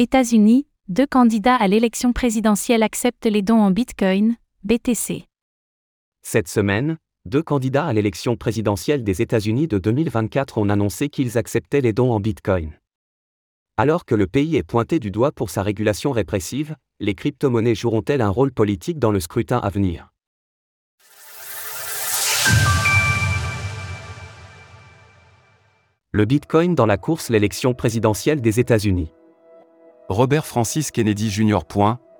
États-Unis, deux candidats à l'élection présidentielle acceptent les dons en Bitcoin, BTC. Cette semaine, deux candidats à l'élection présidentielle des États-Unis de 2024 ont annoncé qu'ils acceptaient les dons en Bitcoin. Alors que le pays est pointé du doigt pour sa régulation répressive, les crypto-monnaies joueront-elles un rôle politique dans le scrutin à venir? Le Bitcoin dans la course l'élection présidentielle des États-Unis. Robert Francis Kennedy Jr.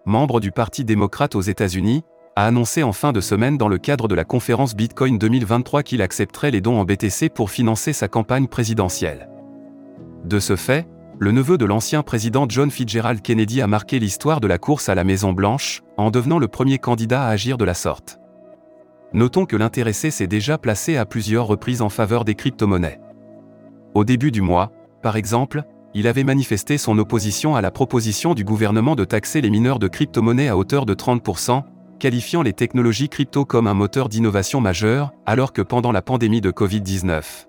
membre du Parti démocrate aux États-Unis, a annoncé en fin de semaine dans le cadre de la conférence Bitcoin 2023 qu'il accepterait les dons en BTC pour financer sa campagne présidentielle. De ce fait, le neveu de l'ancien président John Fitzgerald Kennedy a marqué l'histoire de la course à la Maison-Blanche, en devenant le premier candidat à agir de la sorte. Notons que l'intéressé s'est déjà placé à plusieurs reprises en faveur des crypto-monnaies. Au début du mois, par exemple, il avait manifesté son opposition à la proposition du gouvernement de taxer les mineurs de crypto-monnaies à hauteur de 30%, qualifiant les technologies crypto comme un moteur d'innovation majeur, alors que pendant la pandémie de Covid-19.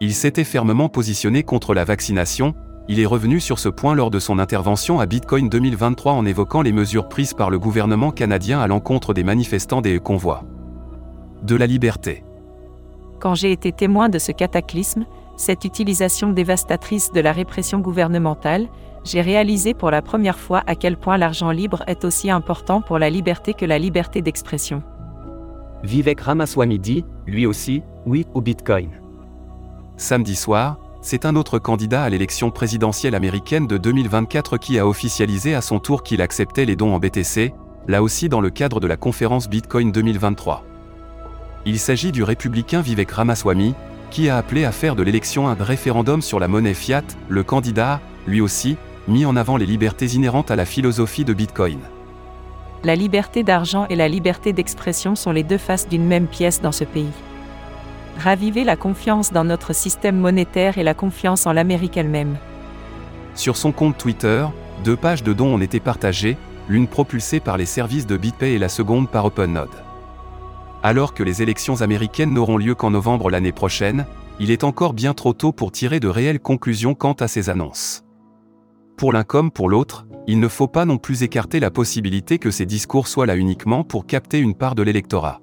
Il s'était fermement positionné contre la vaccination, il est revenu sur ce point lors de son intervention à Bitcoin 2023 en évoquant les mesures prises par le gouvernement canadien à l'encontre des manifestants des convois. De la liberté. Quand j'ai été témoin de ce cataclysme, cette utilisation dévastatrice de la répression gouvernementale, j'ai réalisé pour la première fois à quel point l'argent libre est aussi important pour la liberté que la liberté d'expression. Vivek Ramaswamy dit, lui aussi, oui au Bitcoin. Samedi soir, c'est un autre candidat à l'élection présidentielle américaine de 2024 qui a officialisé à son tour qu'il acceptait les dons en BTC, là aussi dans le cadre de la conférence Bitcoin 2023. Il s'agit du républicain Vivek Ramaswamy, qui a appelé à faire de l'élection un référendum sur la monnaie fiat, le candidat, lui aussi, mis en avant les libertés inhérentes à la philosophie de Bitcoin. La liberté d'argent et la liberté d'expression sont les deux faces d'une même pièce dans ce pays. Raviver la confiance dans notre système monétaire et la confiance en l'Amérique elle-même. Sur son compte Twitter, deux pages de dons ont été partagées, l'une propulsée par les services de BitPay et la seconde par OpenNode. Alors que les élections américaines n'auront lieu qu'en novembre l'année prochaine, il est encore bien trop tôt pour tirer de réelles conclusions quant à ces annonces. Pour l'un comme pour l'autre, il ne faut pas non plus écarter la possibilité que ces discours soient là uniquement pour capter une part de l'électorat.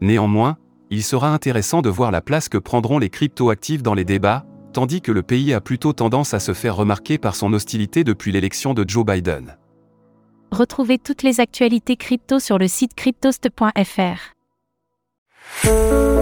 Néanmoins, il sera intéressant de voir la place que prendront les cryptoactifs dans les débats, tandis que le pays a plutôt tendance à se faire remarquer par son hostilité depuis l'élection de Joe Biden. Retrouvez toutes les actualités crypto sur le site cryptost.fr. Música